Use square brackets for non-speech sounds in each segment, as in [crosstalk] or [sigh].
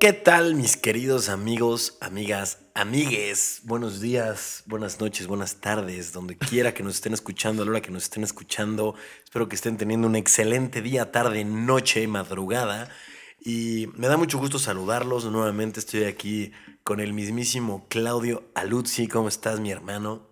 ¿Qué tal mis queridos amigos, amigas, amigues? Buenos días, buenas noches, buenas tardes, donde quiera que nos estén escuchando, a la hora que nos estén escuchando. Espero que estén teniendo un excelente día, tarde, noche, madrugada. Y me da mucho gusto saludarlos. Nuevamente estoy aquí con el mismísimo Claudio Aluzzi. ¿Cómo estás, mi hermano?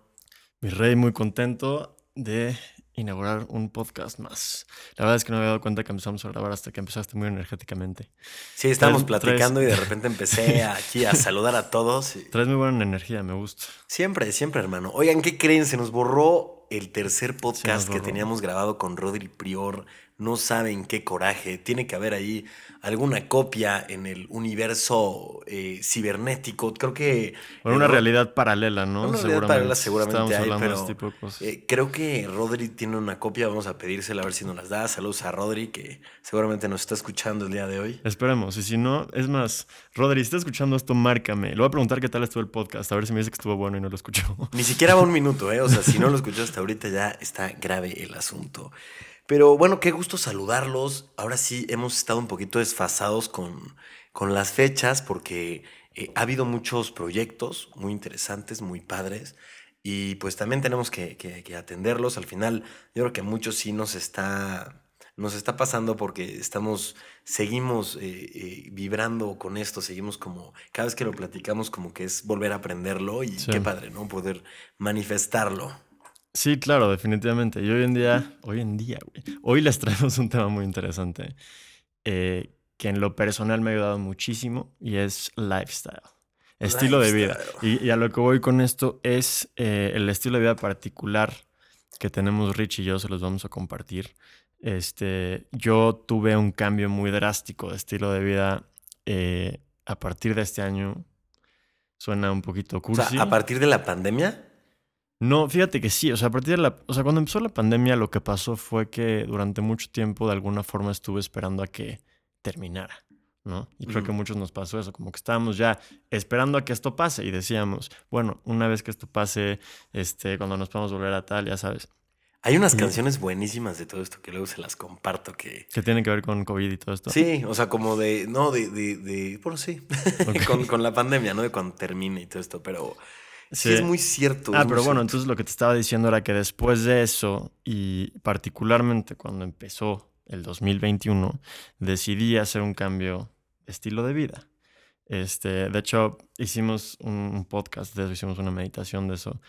Mi rey, muy contento de inaugurar un podcast más. La verdad es que no me había dado cuenta que empezamos a grabar hasta que empezaste muy energéticamente. Sí, estábamos platicando y de [laughs] repente empecé aquí a saludar a todos. Traes muy buena energía, me gusta. Siempre, siempre, hermano. Oigan, ¿qué creen? Se nos borró el tercer podcast que teníamos grabado con Rodri Prior no saben qué coraje. Tiene que haber ahí alguna copia en el universo eh, cibernético. Creo que. Bueno, una realidad paralela, ¿no? Una realidad paralela seguramente hay, pero eh, creo que Rodri tiene una copia. Vamos a pedírsela a ver si nos las da. Saludos a Rodri, que seguramente nos está escuchando el día de hoy. Esperemos. Y si no, es más, Rodri, si está escuchando esto, márcame. Le voy a preguntar qué tal estuvo el podcast, a ver si me dice que estuvo bueno y no lo escuchó. Ni siquiera va un minuto, ¿eh? O sea, si no lo [laughs] escuchó hasta ahorita, ya está grave el asunto. Pero bueno, qué gusto saludarlos. Ahora sí hemos estado un poquito desfasados con, con las fechas porque eh, ha habido muchos proyectos muy interesantes, muy padres. Y pues también tenemos que, que, atenderlos. Al final, yo creo que a muchos sí nos está, nos está pasando porque estamos, seguimos eh, eh, vibrando con esto, seguimos como, cada vez que lo platicamos, como que es volver a aprenderlo y qué padre, ¿no? Poder manifestarlo. Sí, claro, definitivamente. Y hoy en día, hoy en día, güey, hoy les traemos un tema muy interesante eh, que en lo personal me ha ayudado muchísimo y es lifestyle, estilo de vida. Y, a lo que voy con esto es eh, el estilo de vida particular que tenemos Rich y yo, se los vamos a compartir. Este, yo tuve un cambio muy drástico de estilo de vida eh, a partir de este año. Suena un poquito cursi. O sea, ¿a partir de la pandemia? No, fíjate que sí, o sea, a partir de la, o sea, cuando empezó la pandemia lo que pasó fue que durante mucho tiempo de alguna forma estuve esperando a que terminara, ¿no? Y creo que a muchos nos pasó eso, como que estábamos ya esperando a que esto pase y decíamos, bueno, una vez que esto pase, este, cuando nos podamos volver a tal, ya sabes. Hay unas canciones buenísimas de todo esto que luego se las comparto que... Que tienen que ver con COVID y todo esto. Sí, o sea, como de, no, de, de, de bueno, sí, [laughs] con, con la pandemia, ¿no? De cuando termine y todo esto, pero... Sí, es muy cierto. Ah, pero bueno, entonces lo que te estaba diciendo era que después de eso, y particularmente cuando empezó el 2021, decidí hacer un cambio de estilo de vida. Este, de hecho, hicimos un podcast de eso, hicimos una meditación de eso.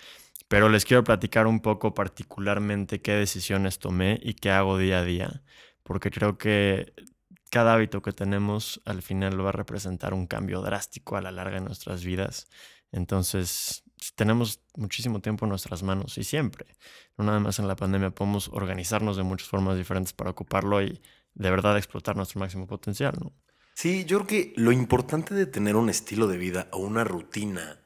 Pero les quiero platicar un poco particularmente qué decisiones tomé y qué hago día a día, porque creo que cada hábito que tenemos al final va a representar un cambio drástico a la larga de nuestras vidas. Entonces, tenemos muchísimo tiempo en nuestras manos y siempre, no nada más en la pandemia, podemos organizarnos de muchas formas diferentes para ocuparlo y de verdad explotar nuestro máximo potencial, ¿no? Sí, yo creo que lo importante de tener un estilo de vida o una rutina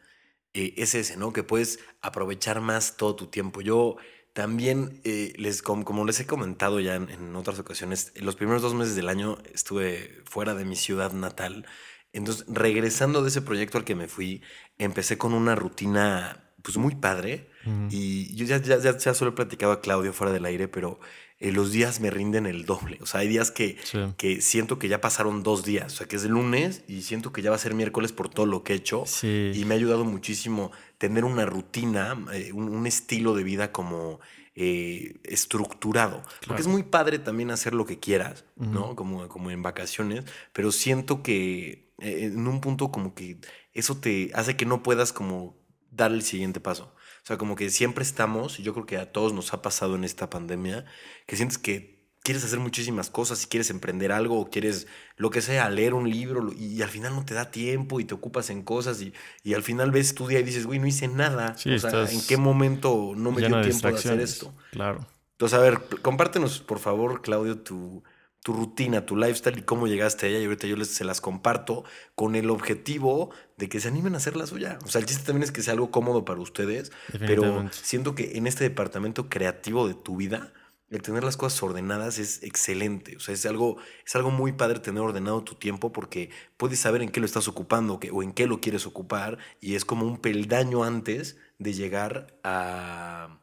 eh, es ese, ¿no? Que puedes aprovechar más todo tu tiempo. Yo también, eh, les, como, les he comentado ya en, en otras ocasiones, en los primeros dos meses del año estuve fuera de mi ciudad natal entonces, regresando de ese proyecto al que me fui, empecé con una rutina pues muy padre. Y yo ya, ya, ya, solo he platicado a Claudio fuera del aire, pero eh, los días me rinden el doble. O sea, hay días que, que siento que ya pasaron dos días. O sea, que es el lunes y siento que ya va a ser miércoles por todo lo que he hecho. Y me ha ayudado muchísimo tener una rutina, eh, un, estilo de vida como eh, estructurado. Porque es muy padre también hacer lo que quieras, ¿no? Como, como en vacaciones, pero siento que en un punto como que eso te hace que no puedas como dar el siguiente paso. O sea, como que siempre estamos, y yo creo que a todos nos ha pasado en esta pandemia, que sientes que quieres hacer muchísimas cosas y quieres emprender algo o quieres lo que sea, leer un libro y, al final no te da tiempo y te ocupas en cosas y, y al final ves tu día y dices, güey, no hice nada. o sea, ¿en qué momento no me dio tiempo de hacer esto? Claro. Entonces, a ver, compártenos, por favor, Claudio, tu, tu rutina, tu lifestyle y cómo llegaste a ella. Y ahorita yo les, se las comparto con el objetivo de que se animen a hacer la suya. O sea, el chiste también es que sea algo cómodo para ustedes, pero siento que en este departamento creativo de tu vida, el tener las cosas ordenadas es excelente. O sea, es algo, es algo muy padre tener ordenado tu tiempo porque puedes saber en qué lo estás ocupando o en qué lo quieres ocupar y es como un peldaño antes de llegar a,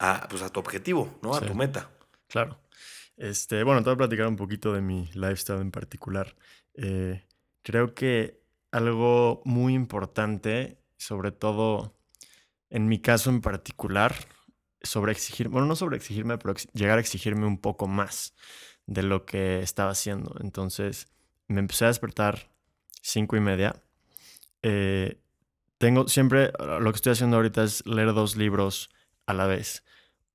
a, pues a tu objetivo, ¿no? A tu meta. Claro. Este, bueno, te voy a platicar un poquito de mi lifestyle en particular. Eh, Creo que algo muy importante, sobre todo en mi caso en particular, sobre exigir, bueno, no sobre exigirme, pero llegar a exigirme un poco más de lo que estaba haciendo. Entonces me empecé a despertar cinco y media. Eh, tengo siempre, lo que estoy haciendo ahorita es leer dos libros a la vez.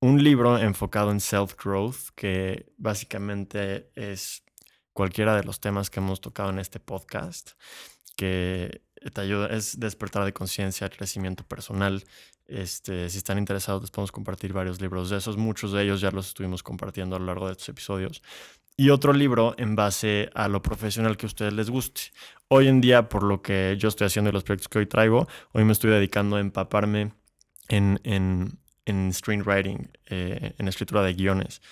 Un libro enfocado en self-growth, que básicamente es cualquiera de los temas que hemos tocado en este podcast, que te ayuda, es despertar de conciencia, crecimiento personal. Este, si están interesados, les podemos compartir varios libros de esos. Muchos de ellos ya los estuvimos compartiendo a lo largo de estos episodios. Y otro libro en base a lo profesional que a ustedes les guste. Hoy en día, por lo que yo estoy haciendo y los proyectos que hoy traigo, hoy me estoy dedicando a empaparme en, en, en screenwriting, eh, en escritura de guiones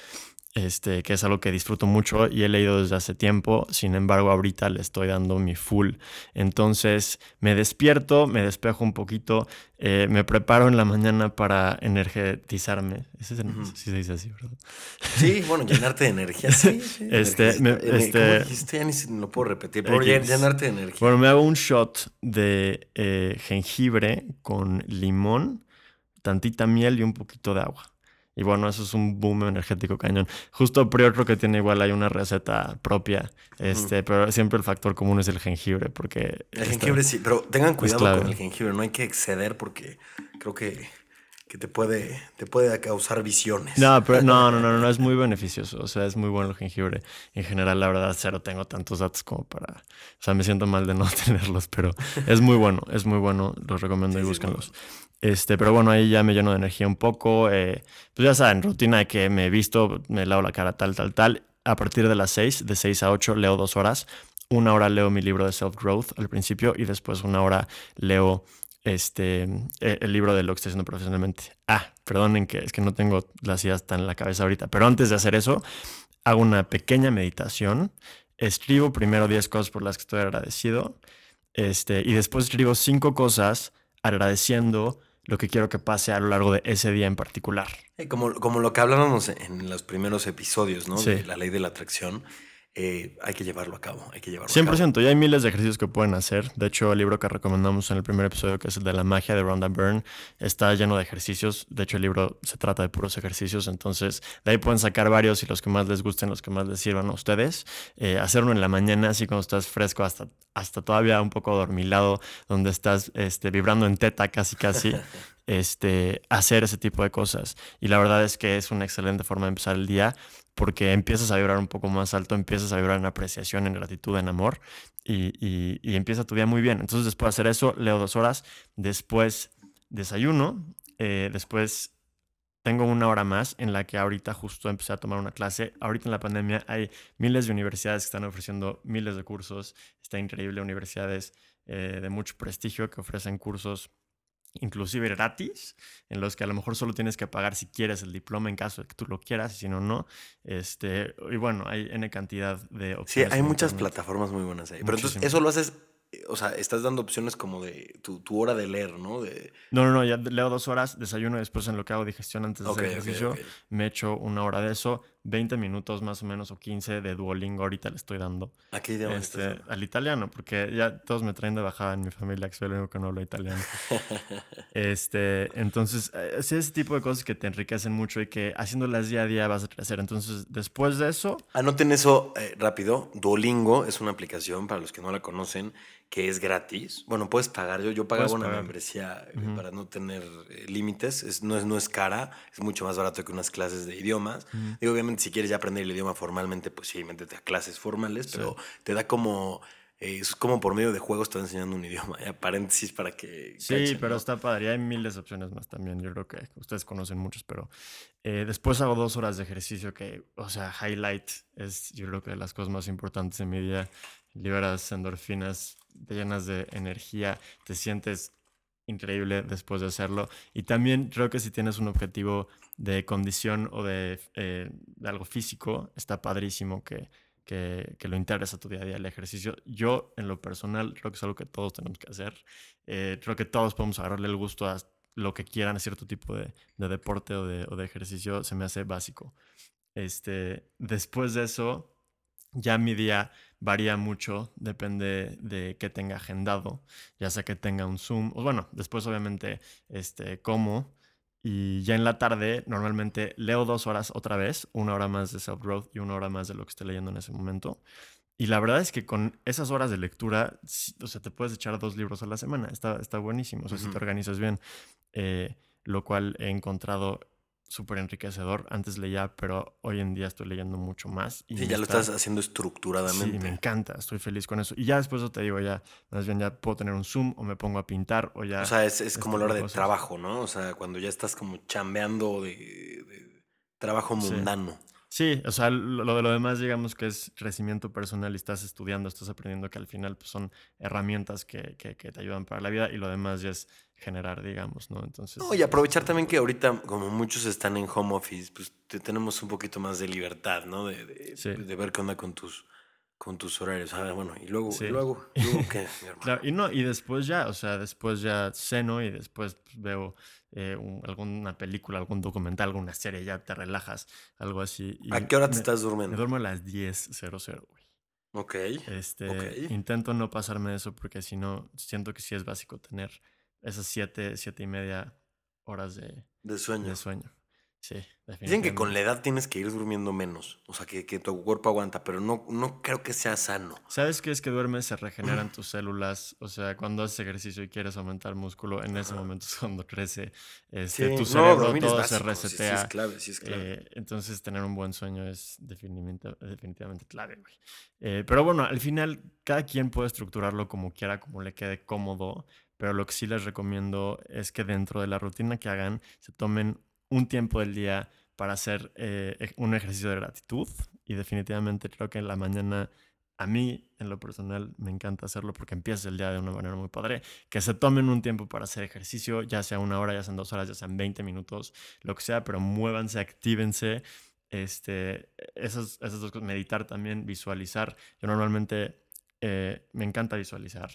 este, que es algo que disfruto mucho y he leído desde hace tiempo, sin embargo ahorita le estoy dando mi full. Entonces me despierto, me despejo un poquito, eh, me preparo en la mañana para energetizarme. ¿Sí se dice así, ¿verdad? Sí, bueno, llenarte de energía. Sí, [laughs] sí este, me, este, ya ni lo puedo repetir, pero llenarte de energía. Bueno, me hago un shot de eh, jengibre con limón, tantita miel y un poquito de agua. Y bueno, eso es un boom energético cañón. Justo Prior creo que tiene igual, hay una receta propia, este, pero siempre el factor común es el jengibre, porque... El jengibre sí, pero tengan cuidado con el jengibre, no hay que exceder porque creo que, que te, puede, te puede causar visiones. No, pero no, no, no, no, es [laughs] muy beneficioso, o sea, es muy bueno el jengibre. En general, la verdad, cero tengo tantos datos como para... O sea, me siento mal de no [laughs] tenerlos, pero es muy bueno, es muy bueno, los recomiendo y búsquenlos. Este, pero bueno, ahí ya me lleno de energía un poco. Eh, pues ya saben, rutina de que me visto, me lavo la cara, tal, tal, tal. A partir de las 6, de 6 a 8, leo dos horas. Una hora leo mi libro de self-growth al principio y después una hora leo este, e, el libro de lo que estoy haciendo profesionalmente. Ah, perdonen que es que no tengo las ideas tan en la cabeza ahorita, pero antes de hacer eso, hago una pequeña meditación. Escribo primero 10 cosas por las que estoy agradecido este, y después escribo 5 cosas agradeciendo lo que quiero que pase a lo largo de ese día en particular. Como, como lo que hablábamos en los primeros episodios, ¿no? De la ley de la atracción. Eh, hay que llevarlo a cabo, hay que llevarlo 100%, a cabo. y hay miles de ejercicios que pueden hacer. De hecho, el libro que recomendamos en el primer episodio, que es el de la magia de Rhonda Byrne, está lleno de ejercicios. De hecho, el libro se trata de puros ejercicios, entonces de ahí pueden sacar varios y los que más les gusten, los que más les sirvan a ustedes. Eh, hacerlo en la mañana, así cuando estás fresco, hasta, hasta todavía un poco dormilado, donde estás este, vibrando en teta casi casi. [laughs] este, hacer ese tipo de cosas. Y la verdad es que es una excelente forma de empezar el día porque empiezas a vibrar un poco más alto, empiezas a vibrar en apreciación, en gratitud, en amor y, empieza tu día muy bien. Entonces después de hacer eso, leo dos horas, después desayuno, eh, después tengo una hora más en la que ahorita justo empecé a tomar una clase. Ahorita en la pandemia hay miles de universidades que están ofreciendo miles de cursos. Está increíble, universidades eh, de mucho prestigio que ofrecen cursos inclusive gratis, en los que a lo mejor solo tienes que pagar si quieres el diploma en caso de que tú lo quieras, y si no, no. Este, y bueno, hay N cantidad de opciones. Sí, hay muchas plataformas muy buenas ahí. Pero entonces, eso lo haces o sea, estás dando opciones como de tu, hora de leer, ¿no? De... No, no, no, ya leo dos horas, desayuno y después en lo que hago digestión antes de hacer ejercicio, me echo una hora de eso, 20 minutos más o menos o 15 de Duolingo ahorita le estoy dando. ¿A qué idioma este, Al italiano, porque ya todos me traen de bajada en mi familia, que soy el único que no habla italiano. [laughs] este, entonces, eh, es ese tipo de cosas que te enriquecen mucho y que haciéndolas día a día vas a crecer. Entonces, después de eso... Anoten eso eh, rápido. Duolingo es una aplicación, para los que no la conocen, que es gratis. Bueno, puedes pagar. Yo, yo pagaba una membresía eh, para no tener eh, límites. Es, no, es, no es cara, es mucho más barato que unas clases de idiomas. Y obviamente, si quieres ya aprender el idioma formalmente, pues sí, métete a clases formales, pero te da como. Eh, es como por medio de juegos te va enseñando un [laughs] idioma. Ya, paréntesis para que. Sí, pero está padre. Y hay miles de opciones más también. Yo creo que ustedes conocen muchos, pero después hago dos horas de ejercicio que, o sea, highlight es, yo creo que de las cosas más importantes en mi día. Liberas endorfinas te llenas de energía, te sientes increíble después de hacerlo. Y también creo que si tienes un objetivo de condición o de, eh, algo físico, está padrísimo que, que, lo integres a tu día a día el ejercicio. Yo, en lo personal, creo que es algo que todos tenemos que hacer. Eh, creo que todos podemos agarrarle el gusto a lo que quieran, a cierto tipo de, deporte o de, o de, ejercicio, se me hace básico. Este, después de eso, Ya mi día varía mucho, depende de qué tenga agendado, ya sea que tenga un Zoom, o bueno, después obviamente este, como, y ya en la tarde normalmente leo dos horas otra vez, una hora más de self-growth y una hora más de lo que estoy leyendo en ese momento. Y la verdad es que con esas horas de lectura, o sea, te puedes echar dos libros a la semana, está, está buenísimo, o sea, si te organizas bien, eh, lo cual he encontrado súper enriquecedor. Antes leía, pero hoy en día estoy leyendo mucho más. Y sí, ya lo estás haciendo estructuradamente. Sí, me encanta, estoy feliz con eso. Y ya después te digo, ya, más bien ya puedo tener un Zoom o me pongo a pintar o ya... O sea, es, como la hora de trabajo, ¿no? O sea, cuando ya estás como chambeando de, trabajo mundano. Sí, o sea, lo de lo demás, digamos que es crecimiento personal y estás estudiando, estás aprendiendo que al final pues, son herramientas que, que, te ayudan para la vida y lo demás ya es generar, digamos, ¿no? Entonces. No, y aprovechar también que ahorita, como muchos están en home office, pues tenemos un poquito más de libertad, ¿no? De, de, ver qué onda con tus, con tus horarios. Ah, bueno, y luego, y luego, ¿qué, mi [laughs] hermano? y no, y después ya, o sea, después ya ceno y después pues, veo eh, alguna película, algún documental, alguna serie, ya te relajas, algo así. ¿A qué hora te estás durmiendo? Me duermo a las 10.00, güey. Ok. Este, Intento no pasarme eso porque si no, siento que sí es básico tener esas 7, 7 y media horas de, de sueño. De sueño. Sí, Dicen que con la edad tienes que ir durmiendo menos, o sea, que, que, tu cuerpo aguanta, pero no, no creo que sea sano. ¿Sabes qué es que duermes, se regeneran [clears throat] tus células? O sea, cuando haces ejercicio y quieres aumentar músculo, en ese momento es cuando crece este, tu cerebro, todo se resetea. Sí, es clave, sí es clave. Eh, entonces, tener un buen sueño es definitivamente, definitivamente clave, güey. Eh, pero bueno, al final, cada quien puede estructurarlo como quiera, como le quede cómodo, pero lo que sí les recomiendo es que dentro de la rutina que hagan, se tomen un tiempo del día para hacer eh, un ejercicio de gratitud y definitivamente creo que en la mañana a mí en lo personal me encanta hacerlo porque empieza el día de una manera muy padre. Que se tomen un tiempo para hacer ejercicio, ya sea una hora, ya sean dos horas, ya sean 20 minutos, lo que sea, pero muévanse, actívense. Este, esas, esas dos cosas, meditar también, visualizar. Yo normalmente eh, me encanta visualizar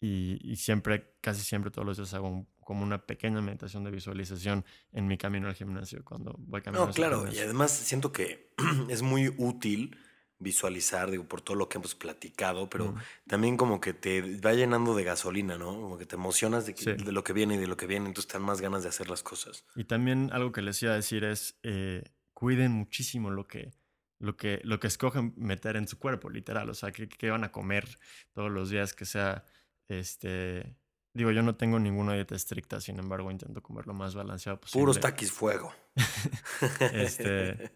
y, y, siempre, casi siempre todos los días hago un como una pequeña meditación de visualización en mi camino al gimnasio, cuando voy caminando. No, claro, y además siento que [clears throat] es muy útil visualizar, digo, por todo lo que hemos platicado, pero también como que te va llenando de gasolina, ¿no? Como que te emocionas de, de, lo que viene y de lo que viene, entonces te dan más ganas de hacer las cosas. Y también algo que les iba a decir es, eh, cuiden muchísimo lo que, lo, que, lo que escogen meter en su cuerpo, literal, o sea, que, que van a comer todos los días, que sea, este, Digo, yo no tengo ninguna dieta estricta, sin embargo, intento comer lo más balanceado posible. Puros taquis fuego. [laughs] este,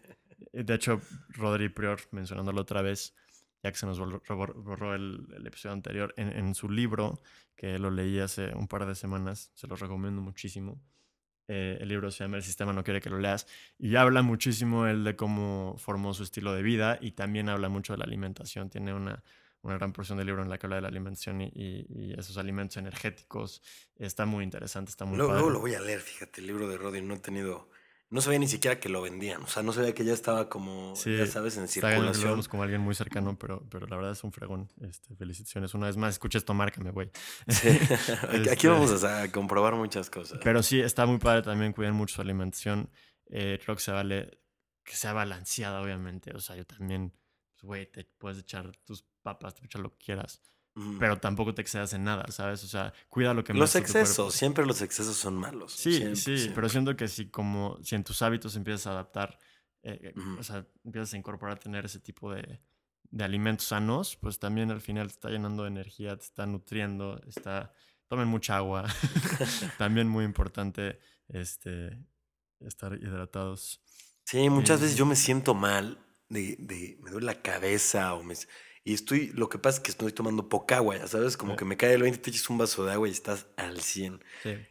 de hecho, Rodri Prior, mencionándolo otra vez, ya que se nos borró el, episodio anterior, en, su libro, que lo leí hace un par de semanas, se lo recomiendo muchísimo. Eh, el libro se llama El sistema no quiere que lo leas y habla muchísimo él de cómo formó su estilo de vida y también habla mucho de la alimentación. Tiene una una gran porción del libro en la que habla de la alimentación y, esos alimentos energéticos. Está muy interesante, está muy luego, luego, lo voy a leer, fíjate, el libro de Rodin no he tenido... No sabía ni siquiera que lo vendían, o sea, no sabía que ya estaba como, ya sabes, en circulación. como alguien muy cercano, pero, pero la verdad es un fregón. Este, felicitaciones. Una vez más, escucha esto, márcame, güey. Sí. [laughs] [laughs] Aquí este, vamos a, comprobar muchas cosas. Pero sí, está muy padre también, cuidan mucho su alimentación. Eh, creo que se vale que sea balanceada, obviamente. O sea, yo también, pues, güey, te puedes echar tus papas, te echa lo que quieras. Pero tampoco te excedas en nada, ¿sabes? O sea, cuida lo que Los excesos, siempre los excesos son malos. Sí, sí, pero siento que si como, si en tus hábitos empiezas a adaptar, eh, eh, o sea, empiezas a incorporar, a tener ese tipo de, de alimentos sanos, pues también al final te está llenando de energía, te está nutriendo, está... Tomen mucha agua. [laughs] [laughs] también muy importante este, estar hidratados. Sí, muchas veces yo me siento mal de, de, me duele la cabeza o me, y estoy, lo que pasa es que estoy tomando poca agua, ya sabes, como que me cae el 20, te echas un vaso de agua y estás al 100.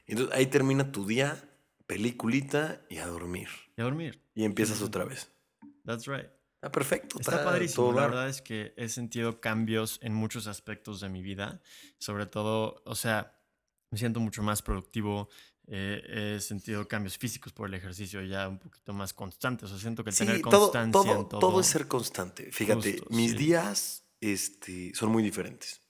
Entonces ahí termina tu día, peliculita y a dormir. Y a dormir. Y empiezas otra vez. That's right. Está perfecto. Está, padrísimo. La verdad es que he sentido cambios en muchos aspectos de mi vida. Sobre todo, o sea, me siento mucho más productivo. he sentido cambios físicos por el ejercicio ya un poquito más constantes. O sea, siento que tener constancia todo, en todo. Todo es ser constante. Fíjate, mis días este, son muy diferentes.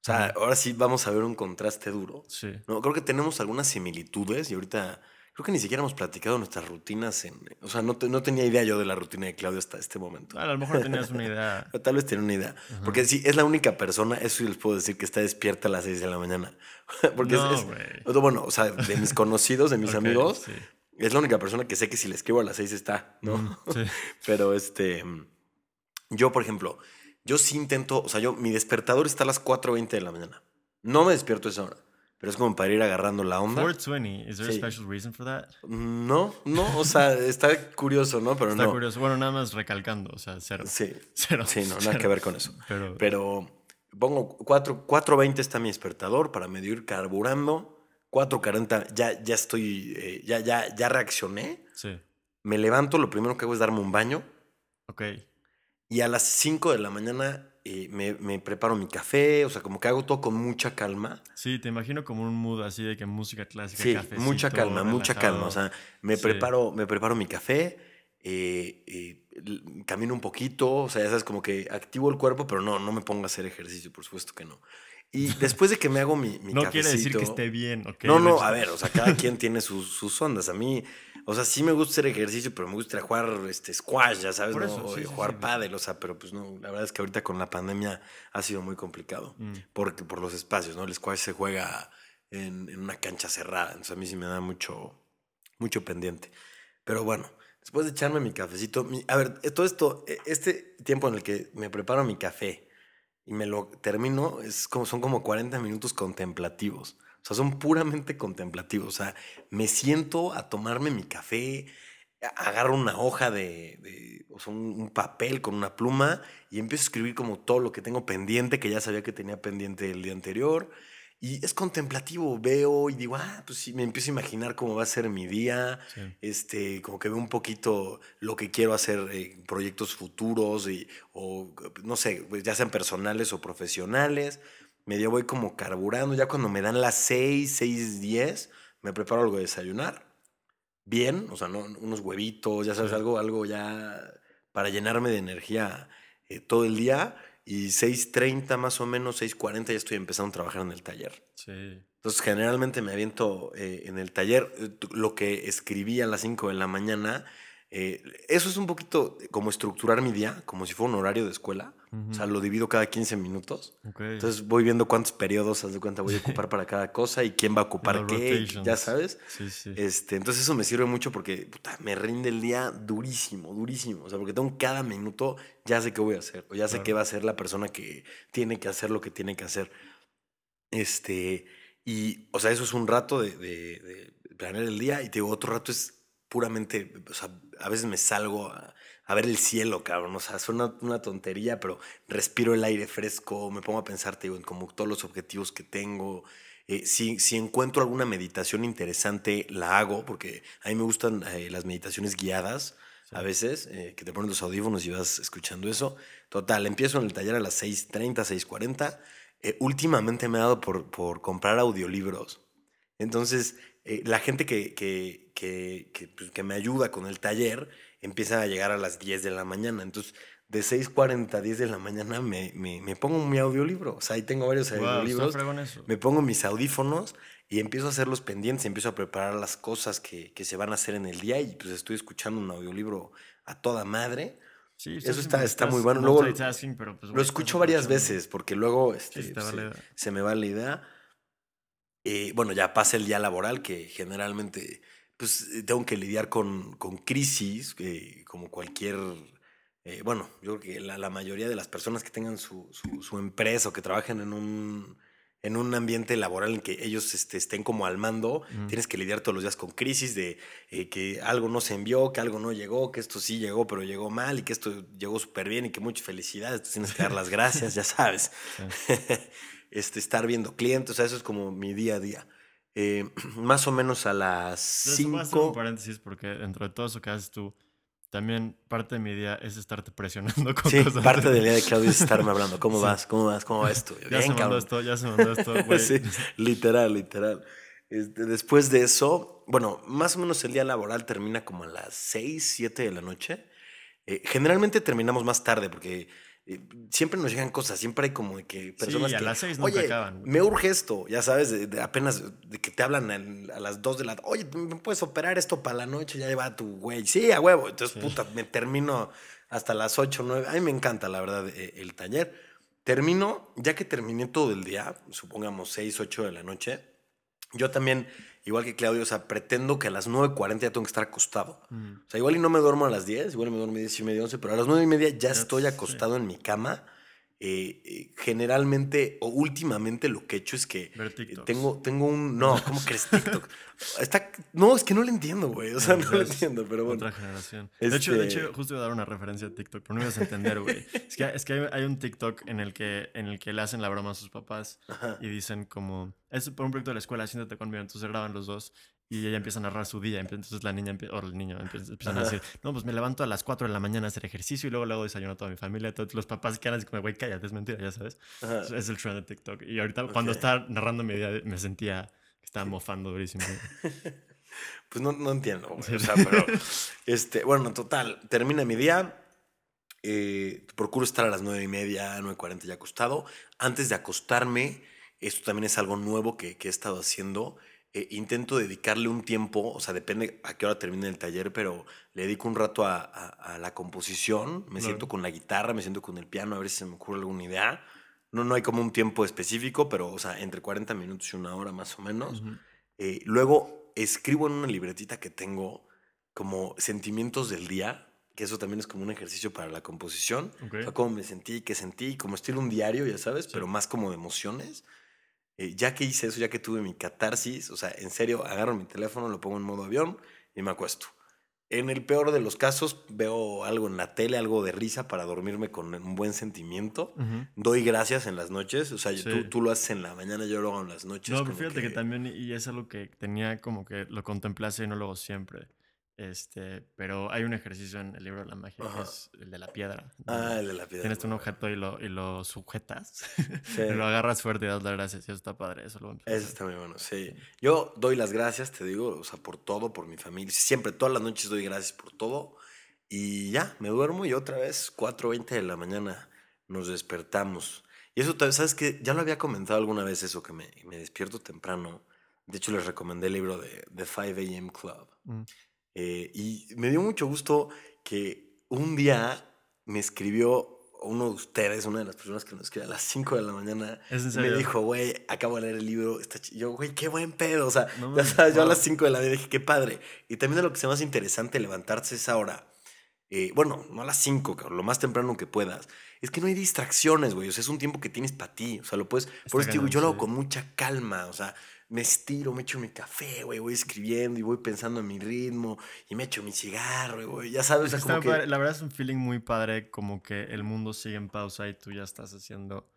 O sea, ahora sí vamos a ver un contraste duro. Sí. No, creo que tenemos algunas similitudes y ahorita Creo que ni siquiera hemos platicado nuestras rutinas en... O sea, no, no tenía idea yo de la rutina de Claudio hasta este momento. A lo mejor tenías una idea. [laughs] Tal vez tenía una idea. Porque sí, es la única persona, eso sí les puedo decir, que está despierta a las 6 de la mañana. [laughs] Porque No, es, es- Bueno, o sea, de mis conocidos, de mis Ok, amigos, sí. es la única persona que sé que si le escribo a las 6 está, ¿no? Mm, sí. [laughs] Pero este. Yo, por ejemplo, yo sí intento. O sea, yo, mi despertador está a las 4.20 de la mañana. No me despierto a esa hora. Pero es como para ir agarrando la onda. 420, is there a Sí. special reason for that? No, no, o sea, [laughs] está curioso, ¿no? Pero Está no. curioso. Bueno, nada más recalcando, o sea, cero. Sí, [laughs] Cero. sí, no, nada cero. que ver con eso. Pero, Pero pongo 4, 4.20 está mi despertador para medio ir carburando. 4.40 ya, ya estoy, eh, ya, ya, ya reaccioné. sí. Me levanto, lo primero que hago es darme un baño. Ok. Y a las 5 de la mañana eh, me, me preparo mi café, o sea, como que hago todo con mucha calma. Sí, te imagino como un mood así de que música clásica, Sí, cafecito, mucha calma, mucha calma. O sea, me, Sí. preparo, me preparo mi café, eh, eh, camino un poquito, o sea, ya sabes, como que activo el cuerpo, pero no, no me pongo a hacer ejercicio, por supuesto que no. Y después de que me hago mi, mi no quiere decir que cafecito- esté bien, ¿ok? No, no, a ver, o sea, cada quien tiene sus, sus ondas. A mí, o sea, sí me gusta hacer ejercicio, pero me gusta jugar este, squash, ya sabes, Por ¿no? eso, O sí, sí, jugar sí. pádel, o sea, pero pues no, la verdad es que ahorita con la pandemia ha sido muy complicado. Mm. Porque por los espacios, ¿no? El squash se juega en, en una cancha cerrada, entonces a mí sí me da mucho, mucho pendiente. Pero bueno, después de echarme mi cafecito, mi- a ver, eh, todo esto, eh, este tiempo en el que me preparo mi café y me lo termino, es como, son como 40 minutos contemplativos. O sea, son puramente contemplativos. O sea, me siento a tomarme mi café, agarro una hoja de, de- o sea, un, un papel con una pluma y empiezo a escribir como todo lo que tengo pendiente, que ya sabía que tenía pendiente el día anterior. Y es contemplativo, veo y digo, ah, pues sí, me empiezo a imaginar cómo va a ser mi día, Sí. este, como que veo un poquito lo que quiero hacer, eh, proyectos futuros, y, o no sé, pues, ya sean personales o profesionales. Medio voy como carburando, ya cuando me dan las 6, 6, 10, me preparo algo de desayunar. Bien, o sea, no, unos huevitos, ya sabes, Sí. algo, algo ya para llenarme de energía eh, todo el día. Y 6.30 más o menos, 6.40 ya estoy empezando a trabajar en el taller. Sí. Entonces, generalmente me aviento eh, en el taller eh, lo que escribí a las 5 de la mañana. Eh, eso es un poquito como estructurar mi día, como si fuera un horario de escuela. O sea, lo divido cada 15 minutos. Entonces, voy viendo cuántos periodos, haz de cuenta, voy a [laughs] ocupar para cada cosa y quién va a ocupar qué, rotations. ya sabes. Sí, sí. Este, entonces, eso me sirve mucho porque puta, me rinde el día durísimo, durísimo. O sea, porque tengo cada minuto, ya sé qué voy a hacer, o ya sé Claro. qué va a hacer la persona que tiene que hacer lo que tiene que hacer. Este, y, o sea, eso es un rato de, de- de planear el día y te digo, otro rato es puramente, o sea, a veces me salgo a, a ver el cielo, cabrón, o sea, suena una tontería, pero respiro el aire fresco, me pongo a pensar, te digo, en como todos los objetivos que tengo. Eh, si, si encuentro alguna meditación interesante, la hago, porque a mí me gustan eh, las meditaciones guiadas a veces, eh, que te ponen los audífonos y vas escuchando eso. Total, empiezo en el taller a las 6.30, 6.40. Eh, últimamente me ha dado por, por comprar audiolibros. Entonces, eh, la gente que, que, que, que, pues, que me ayuda con el taller empieza a llegar a las 10 de la mañana. Entonces, de 6.40 a 10 de la mañana me, me, me pongo mi audiolibro. O sea, ahí tengo varios Wow, audiolibros. Me pongo mis audífonos y empiezo a hacer los pendientes, empiezo a preparar las cosas que, que se van a hacer en el día y pues estoy escuchando un audiolibro a toda madre. Sí, Eso estás- está- está muy bueno. Luego- pero, pues, Lo escucho varias veces porque luego este, Sí, se se me va la idea. Eh, bueno, ya pasa el día laboral que generalmente pues eh, tengo que lidiar con, con crisis, eh, como cualquier... eh, bueno, yo creo que la, la mayoría de las personas que tengan su, su- su empresa o que trabajen en un, en un ambiente laboral en que ellos este, estén como al mando, tienes que lidiar todos los días con crisis de que algo no se envió, que algo no llegó, que esto sí llegó, pero llegó mal y que esto llegó súper bien y que muchas felicidades, tienes que dar las gracias, ya sabes. [laughs] este, estar viendo clientes, o sea, eso es como mi día a día. Eh, [clears throat] más o menos a las Pero eso voy a hacer un 5. paréntesis porque dentro de todo eso que haces tú, también parte de mi idea es estarte presionando [laughs] con Sí, cosas. parte del día de Claudio es estarme hablando. ¿Cómo [laughs] Sí. vas? ¿Cómo vas? ¿Cómo va esto? Ya Bien, se mandó esto, ya se mandó esto, [laughs] güey. Sí, literal, literal. Este, después de eso, bueno, más o menos el día laboral termina como a las 6, 7 de la noche. Eh, generalmente terminamos más tarde porque eh, siempre nos llegan cosas, siempre hay como de que personas Sí, a que, las seis nunca oye, acaban, güey". me urge esto, ya sabes, de, de apenas de que te hablan a, las 2 de la oye, ¿me puedes operar esto para la noche? Ya lleva tu güey. Sí, a huevo. Entonces, puta, me termino hasta las 8, 9. A mí me encanta, la verdad, eh, el taller. Termino, ya que terminé todo el día, supongamos 6, 8 de la noche, yo también, igual que Claudio, o sea, pretendo que a las 9.40 ya tengo que estar acostado. Mm. O sea, igual y no me duermo a las 10, igual me duermo a 10 y media, 11, pero a las 9 y media ya estoy acostado en mi cama. Eh, eh, generalmente o últimamente lo que he hecho es que eh, tengo, tengo un... No, ¿cómo [laughs] crees TikTok? Está, no, es que no lo entiendo, güey. O sea, no lo entiendo, pero bueno. Otra generación. De, hecho, de Este- hecho, justo iba a dar una referencia a TikTok, pero no ibas a entender, güey. [laughs] Es que, es que hay, hay un TikTok en el, que, en el que le hacen la broma a sus papás Ajá. y dicen como, es por un proyecto de la escuela, siéntate conmigo, entonces graban los dos y ella empieza a narrar su día, entonces la niña o el niño empie- empiezan a decir, no, pues me levanto a las 4 de la mañana a hacer ejercicio y luego luego desayuno a toda mi familia, entonces los papás quedan así como, güey, cállate, es mentira, ya sabes. Ajá. Es, el trend de TikTok. Y ahorita cuando Ok. estaba narrando mi día me sentía que estaba mofando durísimo. [laughs] Pues no, no entiendo, güey. Sí. O sea, pero. Este, bueno, total, termina mi día. eh, procuro estar a las nueve y media, 9.40 ya acostado. Antes de acostarme, esto también es algo nuevo que, que he estado haciendo. Eh, intento dedicarle un tiempo, o sea, depende a qué hora termine el taller, pero le dedico un rato a, a- a la composición. Me Claro. siento con la guitarra, me siento con el piano, a ver si se me ocurre alguna idea. No, no hay como un tiempo específico, pero, o sea, entre 40 minutos y una hora más o menos. Ujú. Eh, luego escribo en una libretita que tengo como sentimientos del día, que eso también es como un ejercicio para la composición. Ok. O sea, cómo me sentí, qué sentí, como estilo un diario, ya sabes, Sí. pero más como de emociones. Eh, ya que hice eso, ya que tuve mi catarsis, o sea, en serio, agarro mi teléfono, lo pongo en modo avión y me acuesto. En el peor de los casos, veo algo en la tele, algo de risa para dormirme con un buen sentimiento. Ujú. Doy gracias en las noches, o sea, Sí. tú, tú lo haces en la mañana, yo lo hago en las noches. No, pero fíjate que... también, y es algo que tenía como que lo contemplé y no lo hago siempre. Este, pero hay un ejercicio en el libro de la magia Ajá. que es el de la piedra. Ah, donde el de la piedra. Tienes un objeto y lo, y lo sujetas. [laughs] Sí. lo agarras fuerte y das las gracias. Eso está padre. Eso lo Eso está muy bueno, sí. Yo doy las gracias, te digo, o sea, por todo, por mi familia. Siempre, todas las noches doy gracias por todo. Y ya, me duermo y otra vez, 4.20 de la mañana, nos despertamos. Y eso, ¿sabes que Ya lo había comentado alguna vez eso, que me, me despierto temprano. De hecho, les recomendé el libro de The 5 a.m. Club. Mm. Eh, y me dio mucho gusto que un día me escribió uno de ustedes, una de las personas que nos escribe a las 5 de la mañana. Me dijo, güey, acabo de leer el libro. Está chi-". yo, güey, qué buen pedo. O sea, No ya sabes, yo a wow. las 5 de la mañana dije, qué padre. Y también de lo que se me hace interesante levantarse esa hora. eh, bueno, no a las 5, cabrón, lo más temprano que puedas. Es que no hay distracciones, güey. O sea, es un tiempo que tienes para ti. O sea, lo puedes. Está por eso digo, yo lo hago con mucha calma. O sea, me estiro, me echo mi café, güey, voy escribiendo y voy pensando en mi ritmo y me echo mi cigarro, güey. Ya sabes, o sea, como que. La verdad es un feeling muy padre, como que el mundo sigue en pausa y tú ya estás haciendo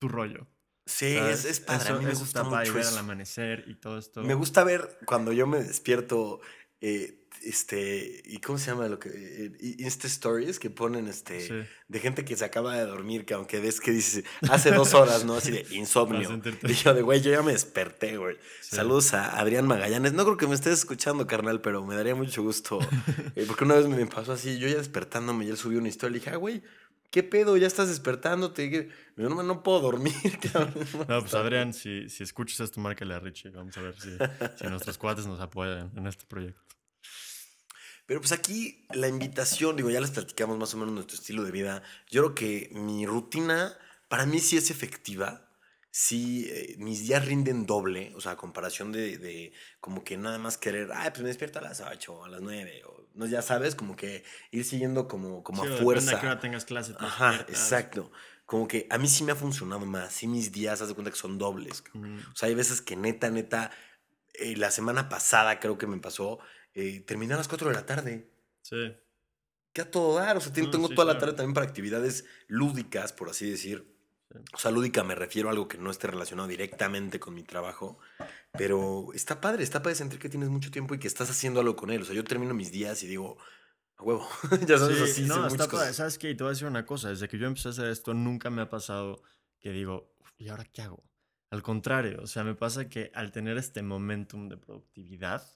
tu rollo. Sí, es, es padre. Eso, a mí me gusta mucho ver al amanecer y todo esto. Me gusta ver cuando yo me despierto, eh, este, ¿y cómo se llama lo que? eh, Insta Stories que ponen, este, Sí. de gente que se acaba de dormir, que aunque ves que dice, hace dos horas, ¿no? Así de [laughs] insomnio. Y yo de, güey, yo ya me desperté, güey. Sí. Saludos a Adrián Magallanes. No creo que me estés escuchando, carnal, pero me daría mucho gusto. [laughs] eh, porque una vez me pasó así, yo ya despertándome y él subió una historia y dije, ah, güey, ¿qué pedo? ¿Ya estás despertándote? Yo, no, no puedo dormir. [laughs] No, pues Adrián, si, si escuchas esto, márcale a Richie. Vamos a ver si, si nuestros cuates nos apoyan en este proyecto. Pero pues aquí la invitación, digo, ya les platicamos más o menos nuestro estilo de vida. Yo creo que mi rutina, para mí sí es efectiva. Sí, eh, mis días rinden doble, o sea, a comparación de, de como que nada más querer, ay, pues me despierto a las 8 o a las 9, o no, ya sabes, como que ir siguiendo como, como Sí, a fuerza. hora tengas clase. te Ajá, exacto. Como que a mí sí me ha funcionado más. Sí, mis días, haz de cuenta que son dobles. Mm, O sea, hay veces que neta, neta, eh, la semana pasada creo que me pasó, eh, terminé a las 4 de la tarde. Sí. Que a todo dar. O sea, No, tengo sí, toda la tarde también para actividades lúdicas, por así decir. Sí. O sea, lúdica me refiero a algo que no esté relacionado directamente con mi trabajo. Pero está padre, está padre sentir que tienes mucho tiempo y que estás haciendo algo con él. O sea, yo termino mis días y digo, a huevo. [laughs] ya sabes, Sí, así. no, está padre. ¿Sabes qué? Y te voy a decir una cosa. Desde que yo empecé a hacer esto, nunca me ha pasado que digo, "Uf, ¿y ahora qué hago? Al contrario, o sea, me pasa que al tener este momentum de productividad,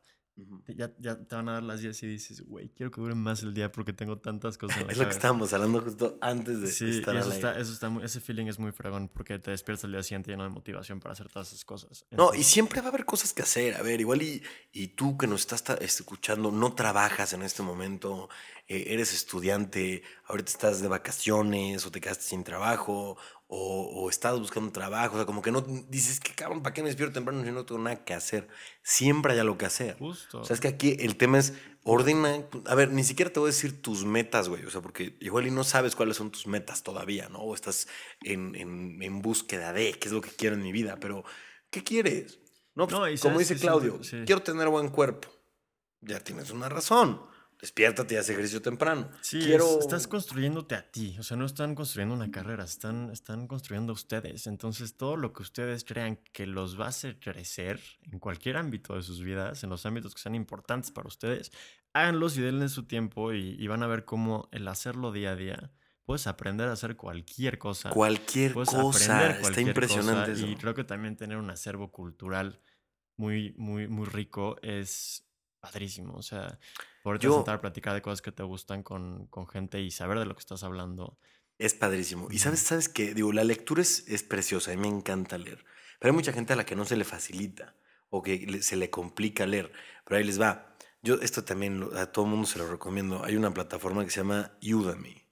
ya, ya, te van a dar las 10 y dices, güey, quiero que dure más el día porque tengo tantas cosas Es lo que estábamos hablando justo antes de sí, estar eso está, eso está ese feeling es muy fregón porque te despiertas el día siguiente lleno de motivación para hacer todas esas cosas. no, y siempre va a haber cosas que hacer. A ver, igual y, y tú que nos estás escuchando, no trabajas en este momento, eh, eres estudiante, ahorita estás de vacaciones o te quedaste sin trabajo o, estás buscando trabajo, o sea, como que no dices que cabrón, ¿para qué me despierto temprano si no tengo nada que hacer? Siempre hay algo que hacer. Justo. O sea, es que aquí el tema es ordena, a ver, ni siquiera te voy a decir tus metas, güey, o sea, porque igual y no sabes cuáles son tus metas todavía, ¿no? O estás en, en, en búsqueda de qué es lo que quiero en mi vida, pero ¿qué quieres? No, pues, como dice Claudio, quiero tener buen cuerpo. Ya tienes una razón despiértate y haz ejercicio temprano. Sí, Quiero... estás construyéndote a ti, o sea, no están construyendo una carrera, están, están construyendo ustedes. Entonces, todo lo que ustedes crean que los va a hacer crecer en cualquier ámbito de sus vidas, en los ámbitos que sean importantes para ustedes, háganlos y denle su tiempo y, van a ver cómo el hacerlo día a día. Puedes aprender a hacer cualquier cosa. Cualquier cosa. Está impresionante Y creo que también tener un acervo cultural muy, muy, muy rico es padrísimo. O sea, Poderte Yo, sentar a platicar de cosas que te gustan con, con, gente y saber de lo que estás hablando. Es padrísimo. Y sabes, sabes que, digo, la lectura es, es preciosa, a mí me encanta leer. Pero hay mucha gente a la que no se le facilita o que se le complica leer. Pero ahí les va. Yo esto también a todo el mundo se lo recomiendo. Hay una plataforma que se llama Udemy.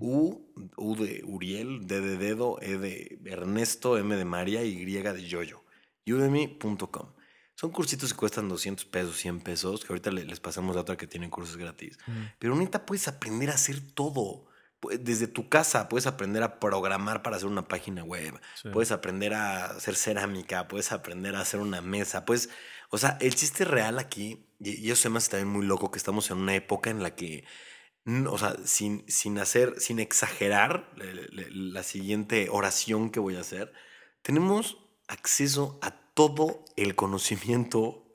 U, U de Uriel, D de dedo, E de Ernesto, M de María y Y de Yoyo. Udemy.com. Son cursitos que cuestan 200 pesos, 100 pesos, que ahorita les pasamos a otra que tienen cursos gratis. Pero ahorita puedes aprender a hacer todo. Desde tu casa puedes aprender a programar para hacer una página web. Puedes aprender a hacer cerámica, puedes aprender a hacer una mesa. Pues, o sea, el chiste real aquí, y, eso se me hace también muy loco que estamos en una época en la que, o sea, sin, sin hacer, sin exagerar la siguiente oración que voy a hacer, tenemos acceso a todo el conocimiento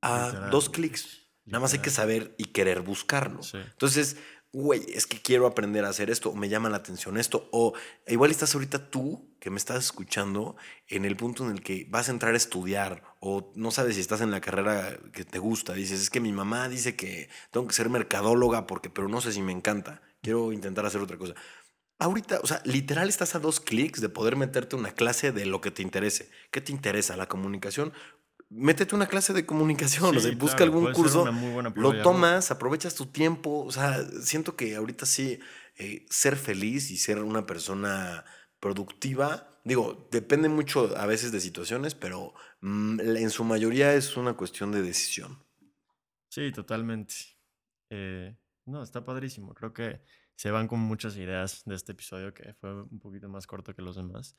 a dos clics. Nada más hay que saber y querer buscarlo. Entonces, güey, es que quiero aprender a hacer esto, o me llama la atención esto, o igual estás ahorita tú, que me estás escuchando, en el punto en el que vas a entrar a estudiar, o no sabes si estás en la carrera que te gusta, dices, es que mi mamá dice que tengo que ser mercadóloga, porque, pero no sé si me encanta, quiero intentar hacer otra cosa. Ahorita, o sea, literal estás a dos clics de poder meterte una clase de lo que te interese. ¿Qué te interesa? La comunicación. Métete una clase de comunicación, o sea, busca algún curso, lo tomas, aprovechas tu tiempo. O sea, siento que ahorita sí, eh, ser feliz y ser una persona productiva, digo, depende mucho a veces de situaciones, pero mm, en su mayoría es una cuestión de decisión. Sí, totalmente. Eh, no, está padrísimo. Creo que se van con muchas ideas de este episodio que fue un poquito más corto que los demás.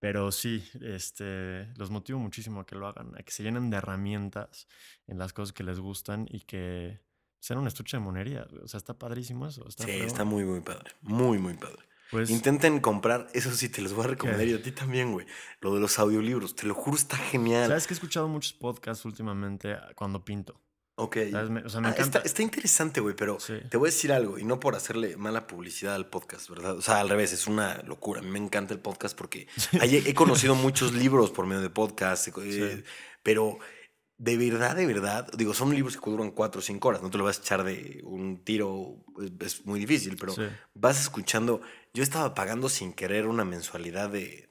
Pero sí, este, los motivo muchísimo a que lo hagan, a que se llenen de herramientas en las cosas que les gustan y que sean un estuche de monería. O sea, está padrísimo eso. sí, está muy, muy padre. Muy, muy padre. Pues, Intenten comprar, eso sí, te los voy a recomendar y a ti también, güey. Lo de los audiolibros, te lo juro, está genial. Sabes que he escuchado muchos podcasts últimamente cuando pinto. Ok. O sea, me ah, encanta. Está, interesante, güey, pero te voy a decir algo, y no por hacerle mala publicidad al podcast, ¿verdad? O sea, al revés, es una locura. A mí me encanta el podcast porque [laughs] he conocido muchos libros por medio de podcast, eh, pero de verdad, de verdad, digo, son libros que duran cuatro o cinco horas, no te lo vas a echar de un tiro, es, muy difícil, pero vas escuchando. Yo estaba pagando sin querer una mensualidad de,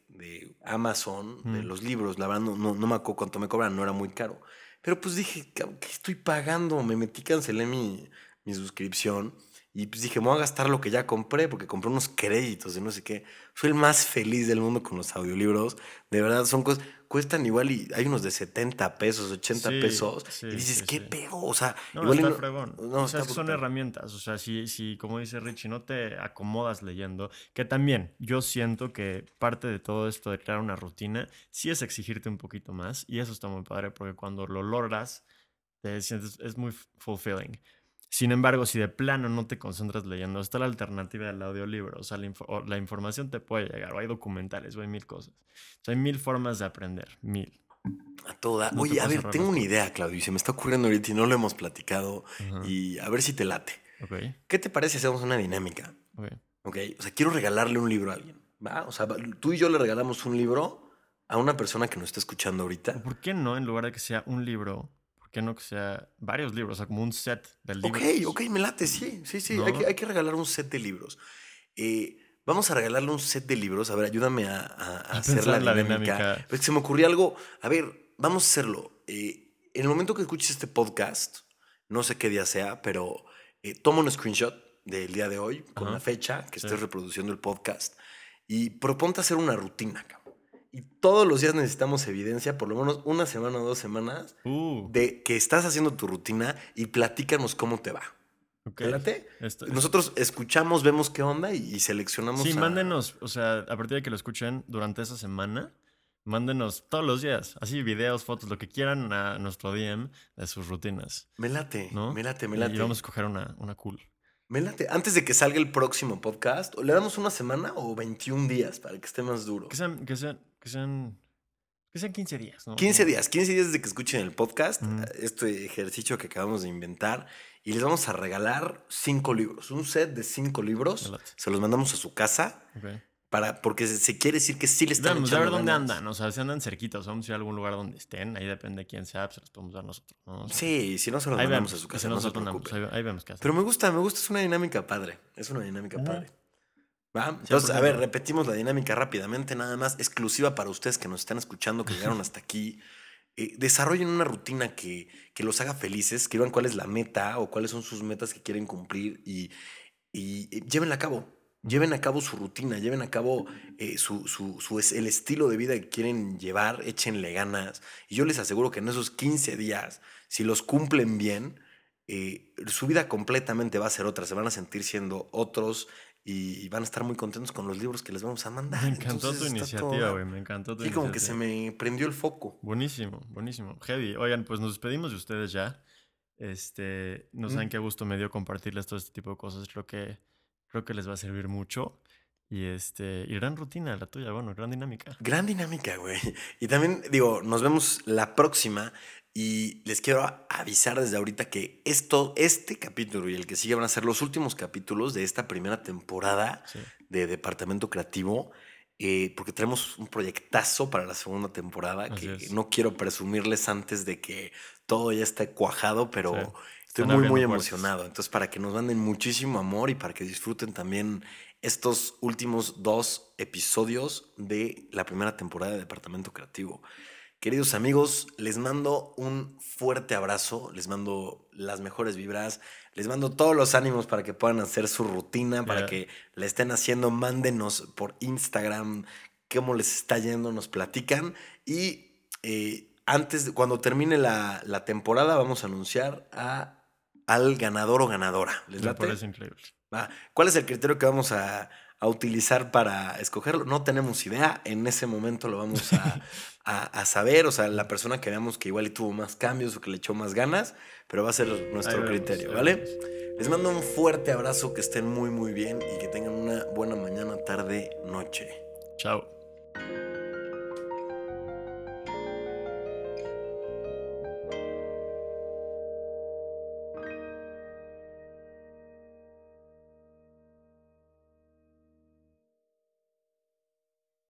Amazon, de los libros, la verdad no, no, no me acuerdo cuánto me cobran, no era muy caro. Pero pues dije, ¿qué estoy pagando? Me metí, cancelé mi, mi suscripción. Y pues dije, me voy a gastar lo que ya compré, porque compré unos créditos de no sé qué. Soy el más feliz del mundo con los audiolibros. De verdad, son cosas, cuestan igual y hay unos de 70 pesos, 80 pesos. y dices, ¿qué pedo? O sea, igual está fregón. o sea, son herramientas. O sea, si, si, como dice Richie, no te acomodas leyendo, que también yo siento que parte de todo esto de crear una rutina, sí es exigirte un poquito más. Y eso está muy padre, porque cuando lo logras, te sientes, es muy fulfilling. Sin embargo, si de plano no te concentras leyendo, está la alternativa del audiolibro. O sea, la, información te puede llegar, o hay documentales, o hay mil cosas. O sea, hay mil formas de aprender, mil. A toda. Oye, a ver, tengo una idea, Claudio, y se me está ocurriendo ahorita y no lo hemos platicado. Y a ver si te late. ¿Qué te parece si hacemos una dinámica? ok. O sea, quiero regalarle un libro a alguien. ¿va? O sea, tú y yo le regalamos un libro a una persona que nos está escuchando ahorita. ¿Por qué no, en lugar de que sea un libro, qué no que sea varios libros? O sea, como un set de libros. Ok, ok, me late, sí, sí, sí. Hay, que, hay que regalar un set de libros. Eh, vamos a regalarle un set de libros. A ver, ayúdame a, a- a A hacer la la dinámica. dinámica. Pues se me ocurrió algo. A ver, vamos a hacerlo. Eh, en el momento que escuches este podcast, no sé qué día sea, pero eh, toma un screenshot del día de hoy con Ajá. la fecha que Sí. estés reproduciendo el podcast y proponte hacer una rutina, cabrón. Y todos los días necesitamos evidencia, por lo menos una semana o dos semanas, Uh, de que estás haciendo tu rutina y platícanos cómo te va. ok. ¿Te late? Esto- Nosotros escuchamos, vemos qué onda y, y seleccionamos. Sí, a- mándenos, o sea, a partir de que lo escuchen durante esa semana, mándenos todos los días, así videos, fotos, lo que quieran a nuestro DM de sus rutinas, Me late, ¿no? me late, me Y- late. Y vamos a escoger una, una cool. Me late. Antes de que salga el próximo podcast, ¿le damos una semana o 21 días para que esté más duro? Que sean, que sean, que sean, que sean 15 días, ¿no? 15 días, 15 días desde que escuchen el podcast, este ejercicio que acabamos de inventar, y les vamos a regalar cinco libros, un set de cinco libros. Se los mandamos a su casa Ok. para, porque se, se quiere decir que sí le están Vamos a ver dónde ganas. andan, o sea, si andan cerquitos, vamos a ir a algún lugar donde estén, ahí depende de quién sea, pues se los podemos dar nosotros, ¿no? O sea, Sí, si no se los mandamos vemos, a su casa, no, se preocupe. ahí, ahí vemos qué hacer. Pero me gusta, me gusta, es una dinámica padre. Es una dinámica Ujú. padre. ¿Va? Entonces, a ver, 100%. repetimos la dinámica rápidamente, nada más, exclusiva para ustedes que nos están escuchando, que llegaron hasta aquí. Eh, desarrollen una rutina que, que los haga felices, escriban cuál es la meta o cuáles son sus metas que quieren cumplir y, y, eh, llévenla a cabo. Lleven a cabo su rutina, lleven a cabo eh, su, su- su el estilo de vida que quieren llevar, échenle ganas. Y yo les aseguro que en esos 15 días, si los cumplen bien, eh, su vida completamente va a ser otra, se van a sentir siendo otros y van a estar muy contentos con los libros que les vamos a mandar. [laughs] Me encantó Entonces, tu iniciativa, güey, me encantó tu Sí, como que se iniciativa. me prendió el foco. Buenísimo, buenísimo. Heavy. Oigan, pues nos despedimos de ustedes ya. Este, no saben Mm. qué gusto me dio compartirles todo este tipo de cosas. Creo que, creo que les va a servir mucho. Y este, y gran rutina la tuya, bueno, gran dinámica. Gran dinámica, güey. Y también digo, nos vemos la próxima y les quiero avisar desde ahorita que esto, este capítulo y el que sigue van a ser los últimos capítulos de esta primera temporada Sí. de Departamento Creativo, eh, porque tenemos un proyectazo para la segunda temporada Así que es. no quiero presumirles antes de que todo ya esté cuajado, pero Sí. estoy Están muy, muy puertas. emocionado. Entonces, para que nos manden muchísimo amor y para que disfruten también estos últimos dos episodios de la primera temporada de Departamento Creativo. Queridos amigos, les mando un fuerte abrazo, les mando las mejores vibras, les mando todos los ánimos para que puedan hacer su rutina, para Yeah. que la estén haciendo, mándenos por Instagram cómo les está yendo, nos platican y eh, antes, de- cuando termine la, la temporada, vamos a anunciar a, al ganador o ganadora. ¿Les Me late? parece increíble. ¿Cuál es el criterio que vamos a, a utilizar para escogerlo? No tenemos idea. En ese momento lo vamos a, [laughs] a- a saber. O sea, la persona que veamos que igual tuvo más cambios o que le echó más ganas, pero va a ser nuestro vemos, criterio, ¿vale? Les mando un fuerte abrazo, que estén muy, muy bien y que tengan una buena mañana, tarde, noche. Chao.